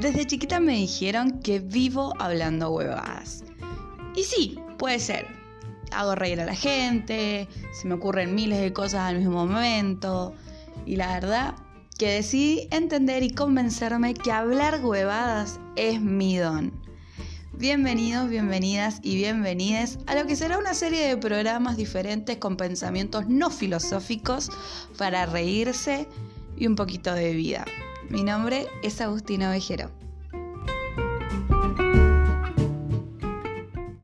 Desde chiquita me dijeron que vivo hablando huevadas. Y sí, puede ser. Hago reír a la gente, se me ocurren miles de cosas al mismo momento. Y la verdad que decidí entender y convencerme que hablar huevadas es mi don. Bienvenidos, bienvenidas y bienvenides a lo que será una serie de programas diferentes con pensamientos no filosóficos para reírse y un poquito de vida. Mi nombre es Agustina Ovejero.